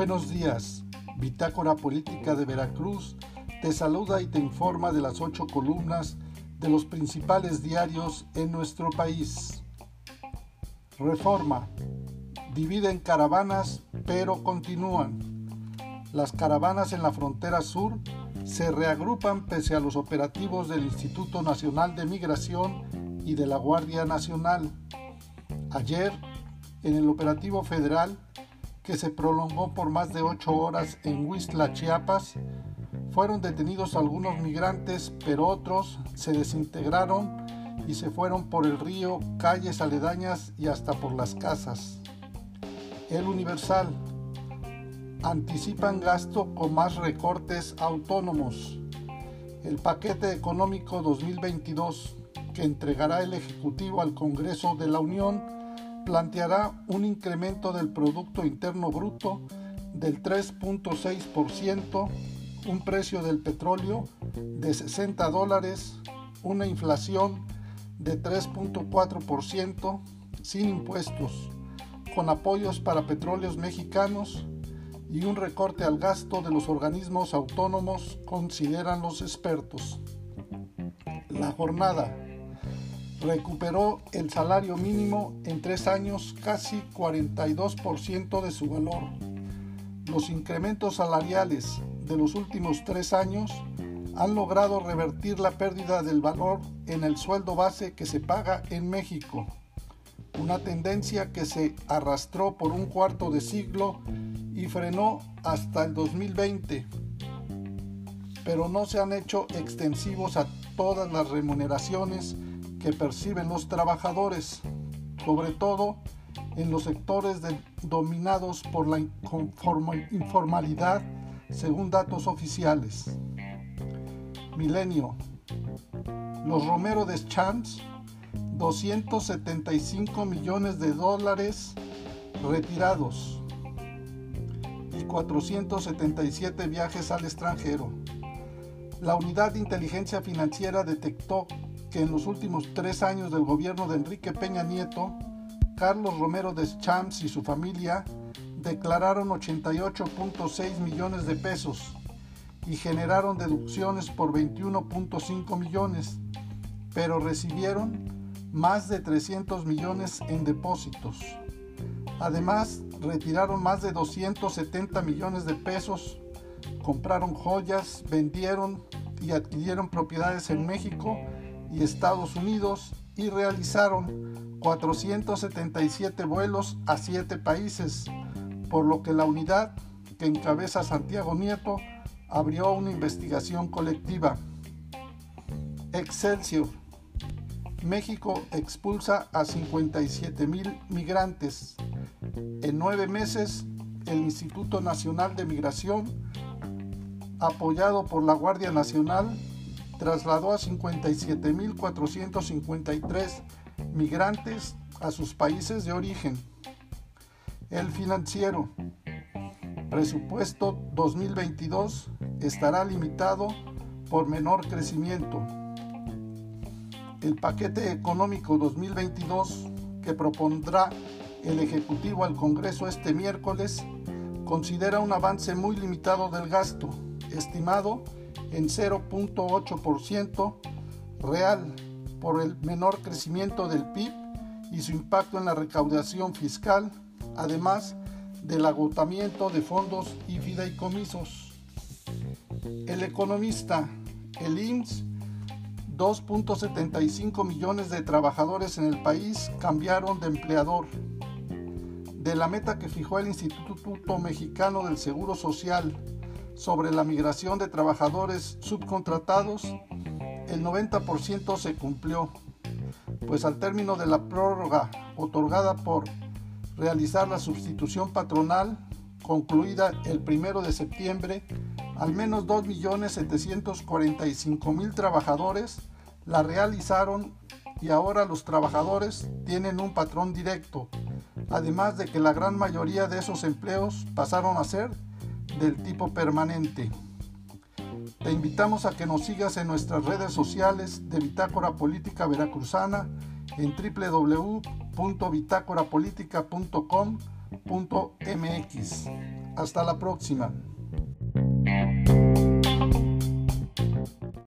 Buenos días, Bitácora Política de Veracruz te saluda y te informa de las ocho columnas de los principales diarios en nuestro país. Reforma. Dividen caravanas, pero continúan. Las caravanas en la frontera sur se reagrupan pese a los operativos del Instituto Nacional de Migración y de la Guardia Nacional. Ayer, en el operativo federal, que se prolongó por más de ocho horas en Huistla, Chiapas, fueron detenidos algunos migrantes, pero otros se desintegraron y se fueron por el río, calles aledañas y hasta por las casas. El Universal. Anticipan gasto con más recortes autónomos. El paquete económico 2022 que entregará el Ejecutivo al Congreso de la Unión planteará un incremento del Producto Interno Bruto del 3.6%, un precio del petróleo de 60 dólares, una inflación de 3.4% sin impuestos, con apoyos para petróleos mexicanos y un recorte al gasto de los organismos autónomos, consideran los expertos. La jornada recuperó el salario mínimo en tres años casi 42% de su valor. Los incrementos salariales de los últimos tres años han logrado revertir la pérdida del valor en el sueldo base que se paga en México, una tendencia que se arrastró por un cuarto de siglo y frenó hasta el 2020, pero no se han hecho extensivos a todas las remuneraciones que perciben los trabajadores, sobre todo en los sectores dominados por la informalidad, según datos oficiales. Milenio. Los Romero de Champs, 275 millones de dólares retirados y 477 viajes al extranjero. La Unidad de Inteligencia Financiera detectó que en los últimos tres años del gobierno de Enrique Peña Nieto, Carlos Romero de Champs y su familia declararon 88.6 millones de pesos y generaron deducciones por 21.5 millones, pero recibieron más de 300 millones en depósitos. Además, retiraron más de 270 millones de pesos, compraron joyas, vendieron y adquirieron propiedades en México y Estados Unidos y realizaron 477 vuelos a 7 países, por lo que la unidad que encabeza Santiago Nieto abrió una investigación colectiva. Excelsior. México expulsa a 57 mil migrantes. En nueve meses, el Instituto Nacional de Migración, apoyado por la Guardia Nacional, trasladó a 57.453 migrantes a sus países de origen. El financiero, presupuesto 2022 estará limitado por menor crecimiento. El paquete económico 2022 que propondrá el Ejecutivo al Congreso este miércoles considera un avance muy limitado del gasto, estimado en 0.8% real por el menor crecimiento del PIB y su impacto en la recaudación fiscal, además del agotamiento de fondos y fideicomisos. El economista, el IMSS, 2.75 millones de trabajadores en el país cambiaron de empleador. De la meta que fijó el Instituto Mexicano del Seguro Social sobre la migración de trabajadores subcontratados, el 90% se cumplió, pues al término de la prórroga otorgada por realizar la sustitución patronal, concluida el 1 de septiembre, al menos 2.745.000 trabajadores la realizaron y ahora los trabajadores tienen un patrón directo, además de que la gran mayoría de esos empleos pasaron a ser del tipo permanente. Te invitamos a que nos sigas en nuestras redes sociales de Bitácora Política Veracruzana en www.bitácorapolítica.com.mx. Hasta la próxima.